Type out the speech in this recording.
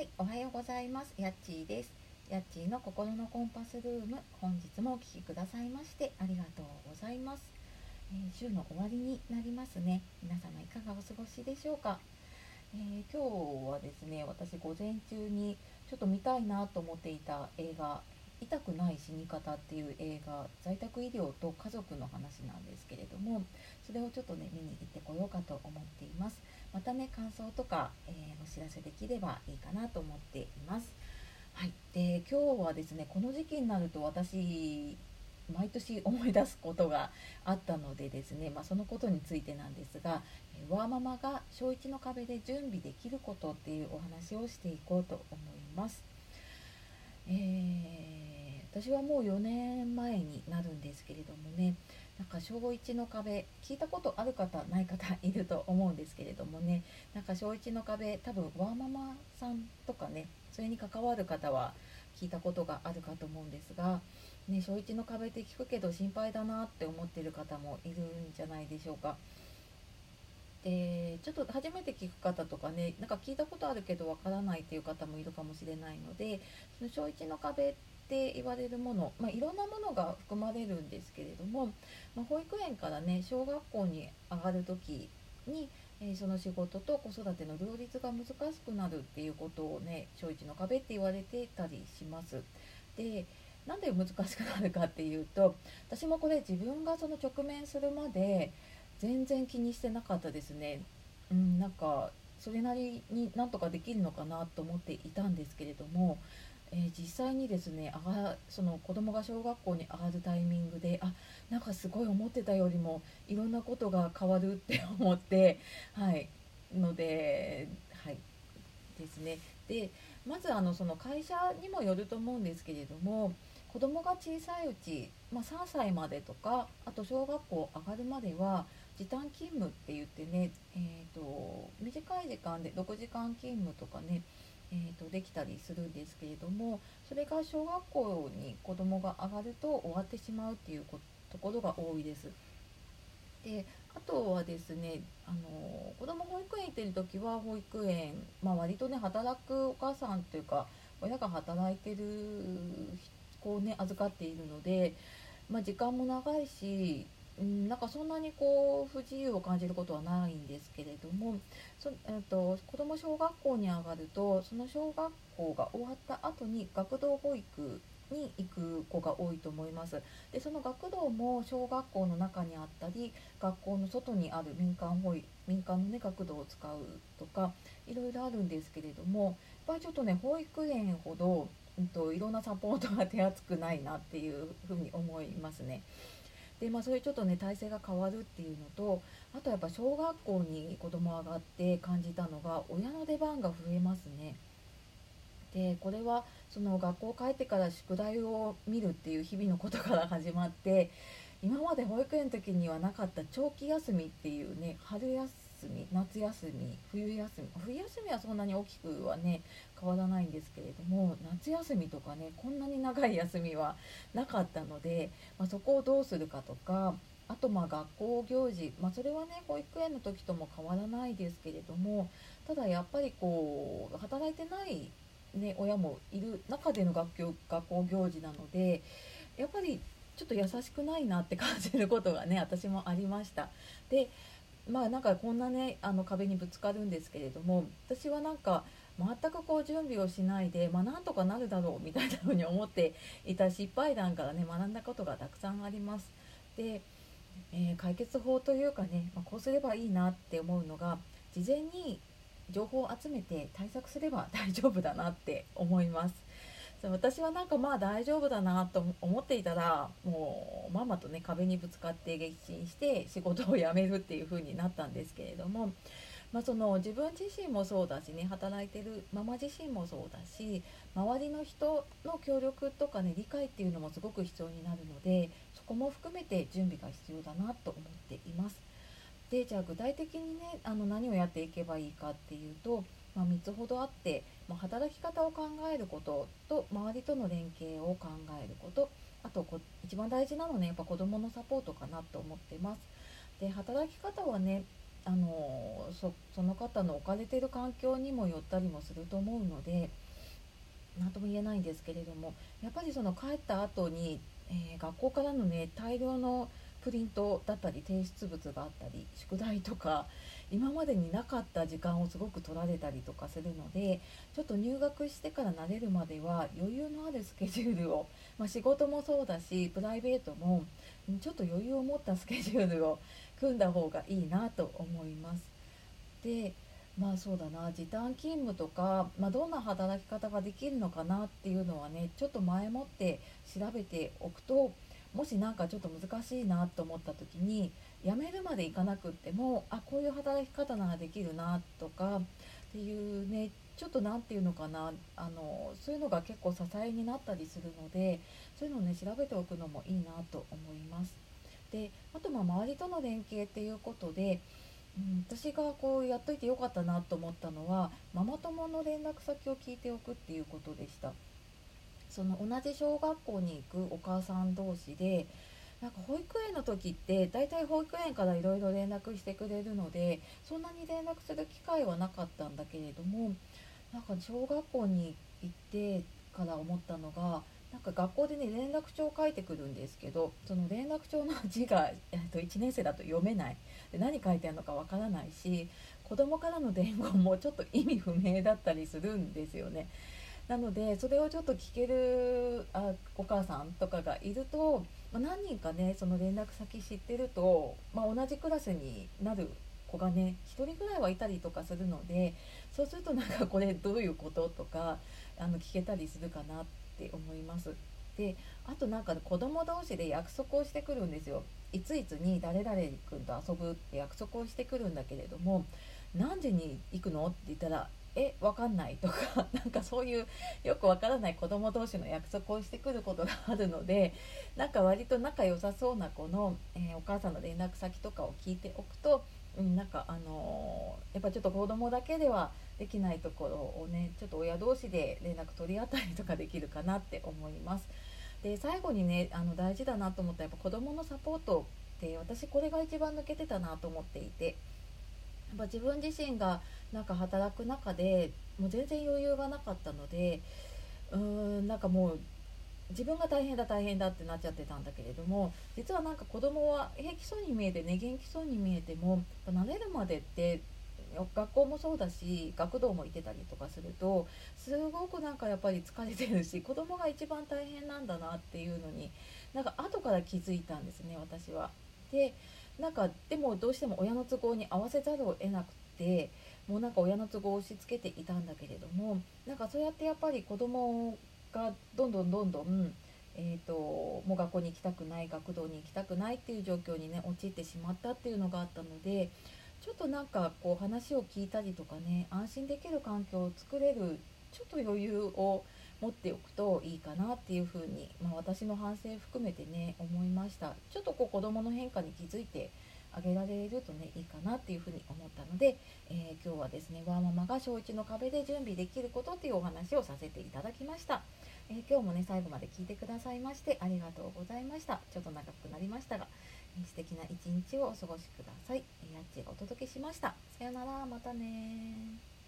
はい、おはようございます。やっちーです。やっちーの心のコンパスルーム、本日もお聴きくださいましてありがとうございます。えー週の終わりになりますね。皆様いかがお過ごしでしょうか。えー今日はですね、私午前中にちょっと見たいなと思っていた映画。痛くない死に方っていう映画在宅医療と家族の話なんですけれどもそれをちょっとね見に行ってこようかと思っていますまたね感想とか、えーお知らせできればいいかなと思っています。はい、で今日はですねこの時期になると私毎年思い出すことがあったのでですね、まあ、そのことについてなんですが、ワーママが小1の壁で準備できることっていうお話をしていこうと思います。えー私はもう4年前になるんですけれどもねなんか小1の壁聞いたことある方ない方いると思うんですけれどもねなんか小1の壁多分ワーママさんとかねそれに関わる方は聞いたことがあるかと思うんですが、ね、小1の壁って聞くけど心配だなって思ってる方もいるんじゃないでしょうか。でちょっと初めて聞く方とかねなんか聞いたことあるけどわからないっていう方もいるかもしれないのでその小1の壁って言われるもの、まあ、いろんなものが含まれるんですけれども、まあ、保育園からね小学校に上がる時に、えーその仕事と子育ての両立が難しくなるっていうことをね小1の壁って言われてたりします。でなんで難しくなるかっていうと私もこれ自分がその直面するまで全然気にしてなかったですね。うん、なんかそれなりになんとかできるのかなと思っていたんですけれども、えー実際にですね上がその子供が小学校に上がるタイミングであなんかすごい思ってたよりもいろんなことが変わるって思ってはい。のではい。ですね。でまずあのその会社にもよると思うんですけれども子供が小さいうち、まあ、3歳までとかあと小学校上がるまでは時短勤務って言ってね、えー、と短い時間で6時間勤務とかね、えー、とできたりするんですけれどもそれが小学校に子供が上がると終わってしまうっていうこところが多いです。であとはですねあの子供保育園行ってる時は保育園、まあ、割とね働くお母さんというか親が働いてる子をね預かっているので、まあ、時間も長いし、うん、なんかそんなにこう不自由を感じることはないんですけれどもそ、えっと子供小学校に上がるとその小学校が終わった後に学童保育に行く子が多いと思いますでその学童も小学校の中にあったり学校の外にある民間保育民間の、ね、学童を使うとかいろいろあるんですけれどもやっぱりちょっとね保育園ほど、うん、といろんなサポートが手厚くないなっていうふうに思いますね。でまあ、そういうちょっとね体制が変わるっていうのとあとやっぱ小学校に子供上がって感じたのが親の出番が増えますね。でこれはその学校帰ってから宿題を見るっていう日々のことから始まって今まで保育園の時にはなかった長期休みっていうね春休休み夏休み冬休み冬休みはそんなに大きくはね変わらないんですけれども夏休みとかねこんなに長い休みはなかったので、まあ、そこをどうするかとかあとまあ学校行事、まあ、それはね保育園の時とも変わらないですけれどもただやっぱりこう働いてないね、親もいる中での学校学校行事なのでやっぱりちょっと優しくないなって感じることがね私もありました。でまあなんかこんなねあの壁にぶつかるんですけれども私はなんか全くこう準備をしないで、まあ、なんとかなるだろうみたいな風に思っていた失敗談からね学んだことがたくさんあります。で、えー解決法というかね、まあこうすればいいなって思うのが事前に情報を集めて対策すれば大丈夫だなって思います。私はなんかまあ大丈夫だなと思っていたらもうママとね壁にぶつかって撃沈して仕事を辞めるっていう風になったんですけれども、まあ、その自分自身もそうだしね働いてるママ自身もそうだし周りの人の協力とかね理解っていうのもすごく必要になるのでそこも含めて準備が必要だなと思っています。でじゃあ具体的にねあの何をやっていけばいいかっていうと、まあ、3つほどあって、まあ、働き方を考えることと周りとの連携を考えることあとこ一番大事なのはねやっぱ子どものサポートかなと思ってます。で働き方はねあのそその方の置かれてる環境にもよったりもすると思うので何とも言えないんですけれどもやっぱりその帰った後に、えー、学校からのね大量のプリントだったり提出物があったり宿題とか今までになかった時間をすごく取られたりとかするのでちょっと入学してから慣れるまでは余裕のあるスケジュールを、まあ、仕事もそうだしプライベートもちょっと余裕を持ったスケジュールを組んだ方がいいなと思います。でまあそうだな時短勤務とか、まあ、どんな働き方ができるのかなっていうのはねちょっと前もって調べておくともし何かちょっと難しいなと思った時に辞めるまでいかなくってもあこういう働き方ならできるなとかっていうねちょっと何て言うのかなあのそういうのが結構支えになったりするのでそういうのをね調べておくのもいいなと思います。であとまあ周りとの連携っていうことで、うん、私がこうやっといてよかったなと思ったのはママ友の連絡先を聞いておくっていうことでした。その同じ小学校に行くお母さん同士でなんか保育園の時って大体保育園からいろいろ連絡してくれるのでそんなに連絡する機会はなかったんだけれどもなんか小学校に行ってから思ったのがなんか学校でね連絡帳を書いてくるんですけどその連絡帳の字が、えっと、1年生だと読めないで何書いてあるのかわからないし子供からの伝言もちょっと意味不明だったりするんですよね。なのでそれをちょっと聞けるあお母さんとかがいると、まあ、何人かねその連絡先知ってると、まあ、同じクラスになる子がね1人ぐらいはいたりとかするのでそうするとなんかこれどういうこととかあの聞けたりするかなって思います。であとなんか子供同士で約束をしてくるんですよ。いついつに誰々君と遊ぶって約束をしてくるんだけれども何時に行くのって言ったらえわかんないとか なんかそういうよくわからない子供同士の約束をしてくることがあるのでなんか割と仲良さそうな子の、えー、お母さんの連絡先とかを聞いておくと、うん、なんかあのー、やっぱちょっと子供だけではできないところをねちょっと親同士で連絡取り合ったりとかできるかなって思います。で最後にねあの大事だなと思ったらやっぱ子どものサポートって私これが一番抜けてたなと思っていてっぱ自分自身がなんか働く中でもう全然余裕がなかったのでうーんなんかもう自分が大変だ大変だってなっちゃってたんだけれども実はなんか子供は平気そうに見えてね元気そうに見えても慣れるまでって学校もそうだし学童も行ってたりとかするとすごくなんかやっぱり疲れてるし子供が一番大変なんだなっていうのになんか後から気づいたんですね私は。でなんかでもどうしても親の都合に合わせざるを得なくてもうなんか親の都合を押し付けていたんだけれどもなんかそうやってやっぱり子供がどんどんどんどんえーと、もう学校に行きたくない学童に行きたくないっていう状況にね陥ってしまったっていうのがあったのでちょっとなんかこう話を聞いたりとかね安心できる環境を作れるちょっと余裕を持っておくといいかなっていうふうに、まあ、私の反省含めてね思いました。ちょっとこう子どもの変化に気づいてあげられるとねいいかなっていうふうに思ったので、えー、今日はですねワーママが小1の壁で準備できることっていうお話をさせていただきました、えー、今日もね最後まで聞いてくださいましてありがとうございました。ちょっと長くなりましたが、えー、素敵な一日をお過ごしください、えー、やっちお届けしました。さよなら。またね